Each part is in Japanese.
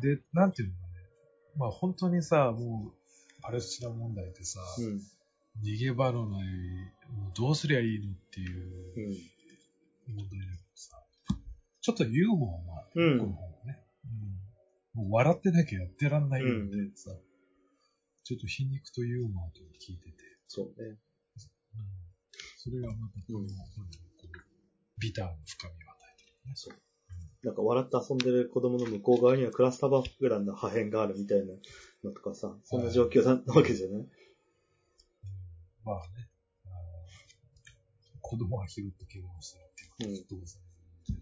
で、なんていうのかね。まあ本当にさ、もう、パレスチナ問題ってさ、うん。逃げ場のない、もうどうすりゃいいのっていううん。問題だけどさ、ちょっとユーモアが、うんこの方がね、うん。もう笑ってなきゃやってらんないよみたいなさ、ちょっと皮肉とユーモアと聞いてて、そうね。うん、それがまたこの、うんビターな深みを与えてるね。そう。なんか笑って遊んでる子供の向こう側にはクラスター爆弾の破片があるみたいなのとかさ、そんな状況なわけじゃない？まあね、あの子供は拾って怪我をするっていうことをされるけど、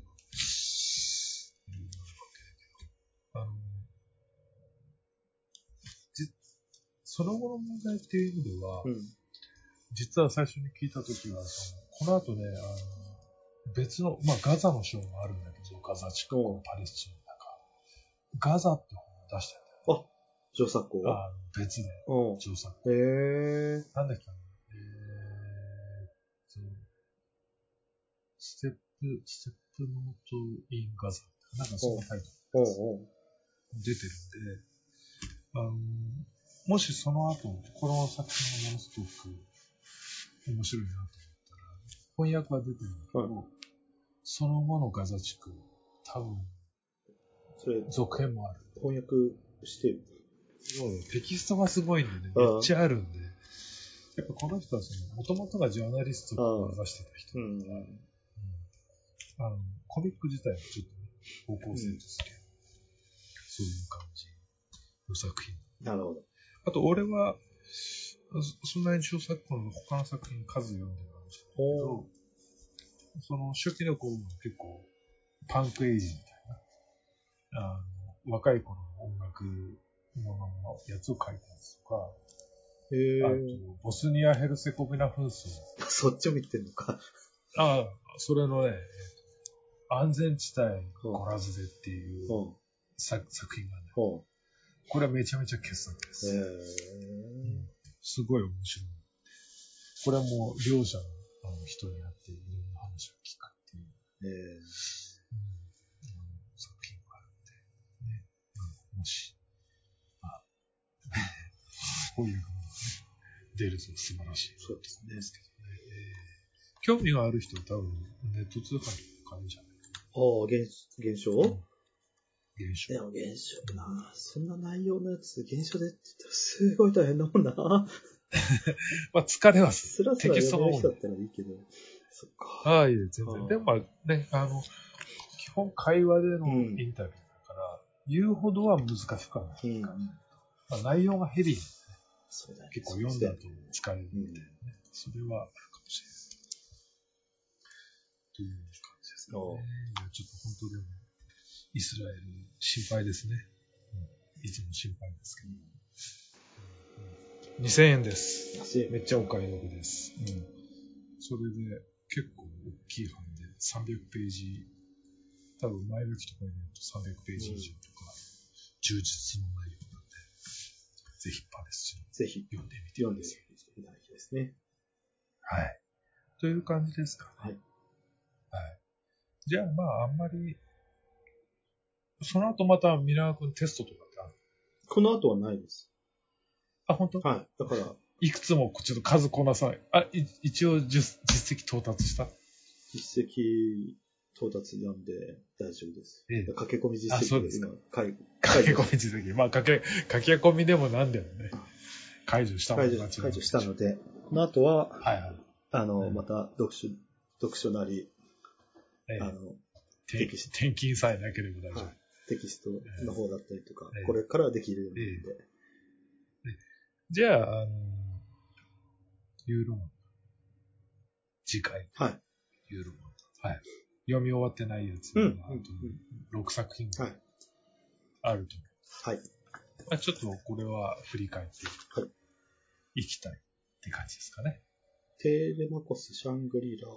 いろいろあるわけだけど、あの、その後の問題っていう意味では、うん。実は最初に聞いたときは、この後ね、あの、別の、まあガザの章があるんだけど、ガザ地区、うんパレスチナの中。ガザって本を出してんだよ。あの別で、うん。調査。へえ。なんだっけなえーっと、ステップ、ステップノートインガザ。なんかそのタイトル出てるんで、あの、もしその後、この作品がものすごく面白いなと思ったら、翻訳は出てるんだけど、その後のガザ地区、多分。それ、続編もある。翻訳してる。テキストがすごいんでね、うんめっちゃあるんで、やっぱこの人はその、もともとがジャーナリストを目指してた人うん。あの、コミック自体はちょっとね、方向性ですけど、そういう感じの作品。なるほど。あと、俺は、そそんなに小作家の他の作品数読んでるかもしれないけど、その初期の頃の結構、パンクエイジみたいな、あの、若い頃の音楽もののやつを書いたやつとか、へあとえ。、ボスニア・ヘルセゴビナ紛争。そっちを見てんのか。ああ、それのね、えっと安全地帯ゴラズデっていううん。作作品がね、ほこれはめちゃめちゃ傑作です。え。すごい面白い。これはもう両者のあの人に会っていろんな話を聞くっていう、へえ。うん、作品があるんで、ね、うんもし、まあ、こういうのが、ね、出ると素晴らしい。そうですね。ですけどね。えー興味がある人は多分ネット通販とか買うんじゃないああ、現、現象？現象。でも現象な。そんな内容のやつ、現象でって言ったらすごい大変だもんな。まあ疲れはする。スラスラテキストが多い読める人だったらいいけど。そっか。ああ、いえ、全然。でもまあね、あの、基本会話でのうんインタビューだから、言うほどは難しくはない。うん。まあ、内容がヘビーそうだね。結構読んだと疲れるみたいなね。うんそれはあるかもしれない。という感じですかね。いやちょっと本当でも、イスラエル心配ですね。うんいつも心配ですけど。2000円です。めっちゃお買い得です。うん。それで結構大きい版で300ページ、多分前書きとか入れると300ページ以上とか、充実の内容なんで、ぜひパレスチナぜひ、読んでみて読んでいただきですね。はい。という感じですかね。はい。はい。じゃあまああんまり、その後またミラー君テストとかってあるこの後はないです。あ、本当？はい。だから、いくつもちょっと数こなさい。あ、い一応実実績到達した実績到達なんで大丈夫です。ええ駆け込み実績あそうですか駆け込み実績。まあ、駆け、駆け込みでもなんだよね。解除した解除解除したので、この後は、はいはい。あの、うんまた読書、読書なり、ええあの、転勤さえなければ大丈夫。はいテキストの方だったりとか、ええこれからできるようになるんで、じゃあ、あの、ユーロマン。次回、はい。ユーロマン。はい。読み終わってないやつが、うんあと6作品はい。あると思う。はい。まあ、ちょっとこれは振り返ってはいいきたいって感じですかね。テーレマコス、シャングリーラ、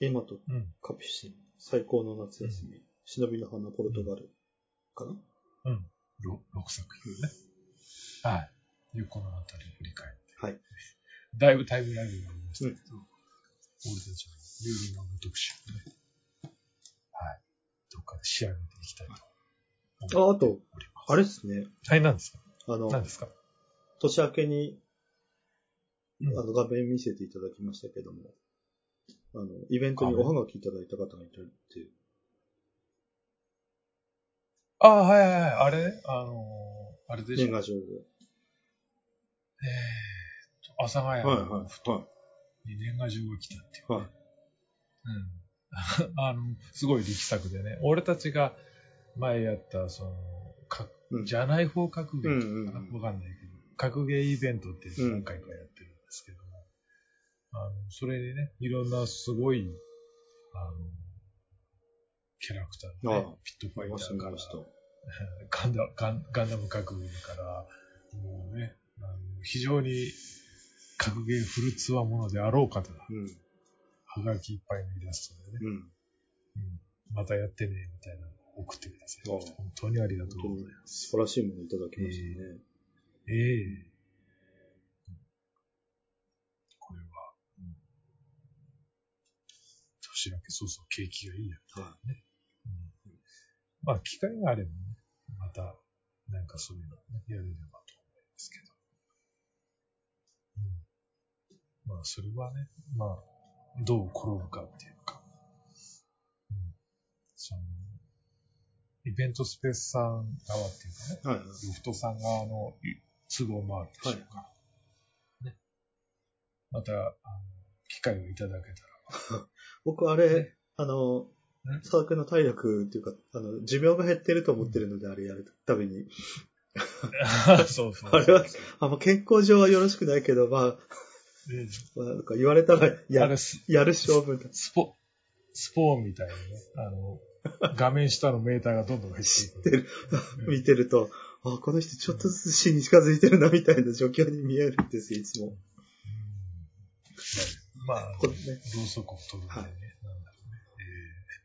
エマとうん。カピシン、最高の夏休み、忍びの花、ポルトガル、かな？うん。6, 作品ね。はい。いうこのあたりを振り返って。はい。だいぶタイムラグがありましたけど、俺たちのルールの特集をね、はい。どっかで仕上げていきたいとあ、あと。あれですね。はい、何ですか？あの、何ですか？年明けに、うんあの、画面見せていただきましたけども、あの、イベントにおはがきいただいた方がいたっていう。ああ、はいはいはい。あれ？ねあのーあれでしょ？年賀状を。えーと、阿佐ヶ谷のふとに年賀状が来たっていう、ね。はい。うん。あの、すごい力作でね、俺たちが前やった、その、かうんじゃない方格芸うんうんかなわかんないけど、格ゲーイベントって何回かやってるんですけども、あの、それでね、いろんなすごい、あの、キャラクター、ねピットファイターから。ガンダガンガンダム格ゲーから、もうね、あの非常に格ゲーフルツアーものであろうかと、うん。はがきいっぱいのイラストでね、うん。うんまたやってね、みたいなのを送ってください。本当にありがとうございます。素晴らしいものいただきましたね。ええこれは、うん年明けそうそう景気がいいやね。うんまあ、機会があればね、また、なんかそういうのね、やれればと思いますけど。うん、まあ、それはね、まあ、どう転ぶかっていうか、うん、その、イベントスペースさん側っていうかね、はいはい。ロフトさん側の都合もあるでしょうから。ね。また、あの、機会をいただけたら。僕あれ、あのん、佐々木の体力っていうか、あの、寿命が減ってると思ってるので、あれやるたびに。そうそう。あれは、あまあ、健康上はよろしくないけど、まあ、えまあ、なんか言われたらえやあれス、やる勝負だ。スポ、スポーンみたいにね、あの、画面下のメーターがどんどん減っていく。知ってる。見てると、あ、この人ちょっとずつ死に近づいてるな、みたいな状況に見えるんですよ、いつも。うんまあ、これねろうそくを取るんでね、はいなんだろうね。ええ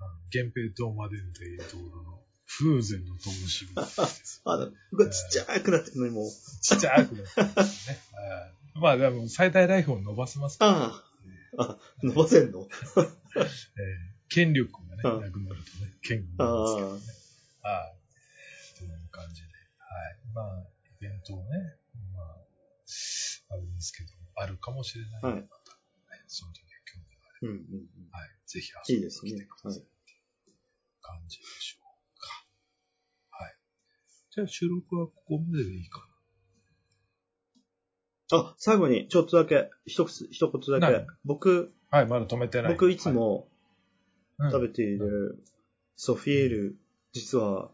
あの源平島までのというところの風前の灯火です。あの、うわ、ちっちゃくなってるのにもう。ちっちゃくなってますね。はいまあでも最大ライフを伸ばせますから、ああ、あ、伸ばせんの？ええ権力がね、うんなくなるとね、権が伸びますけどね。あはい。という感じで。はい。まあ、イベントをね、まあ、あれですけど、あるかもしれないはいまた、ね、その時は興味があれうんうんうん。ば、はい。ぜひい遊びにいですね来てください。はい感じでしょうか。はい。じゃあ収録はここまででいいかあ、最後に、ちょっとだけ、一つ、一言だけ何。僕、な。はい、まだ止めてない。僕いつもはい、食べているソフィエール、実は、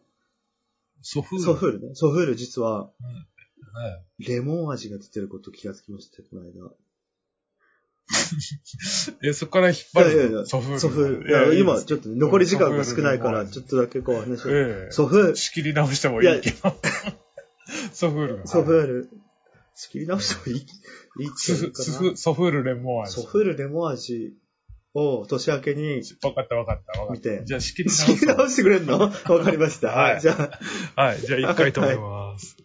ソフール？ソフールね。ソフール実は、はい。レモン味が出てること気がつきました、この間。え、そこから引っ張るいやいやいやソフール。ソフール。いや、い今、ちょっと残り時間が少ないから、ちょっとだけこう話を。ええソフール、仕切り直してもいいけど。ソフールが。ソフール、仕切り直してもいい、いいソフールレモンな。味。ソフールレモン味を年明けに、わかったわかったわかった。じゃあ仕切り直してくれんの？わかりました。はいはい、じゃあ。はい、じゃあ一回止めます。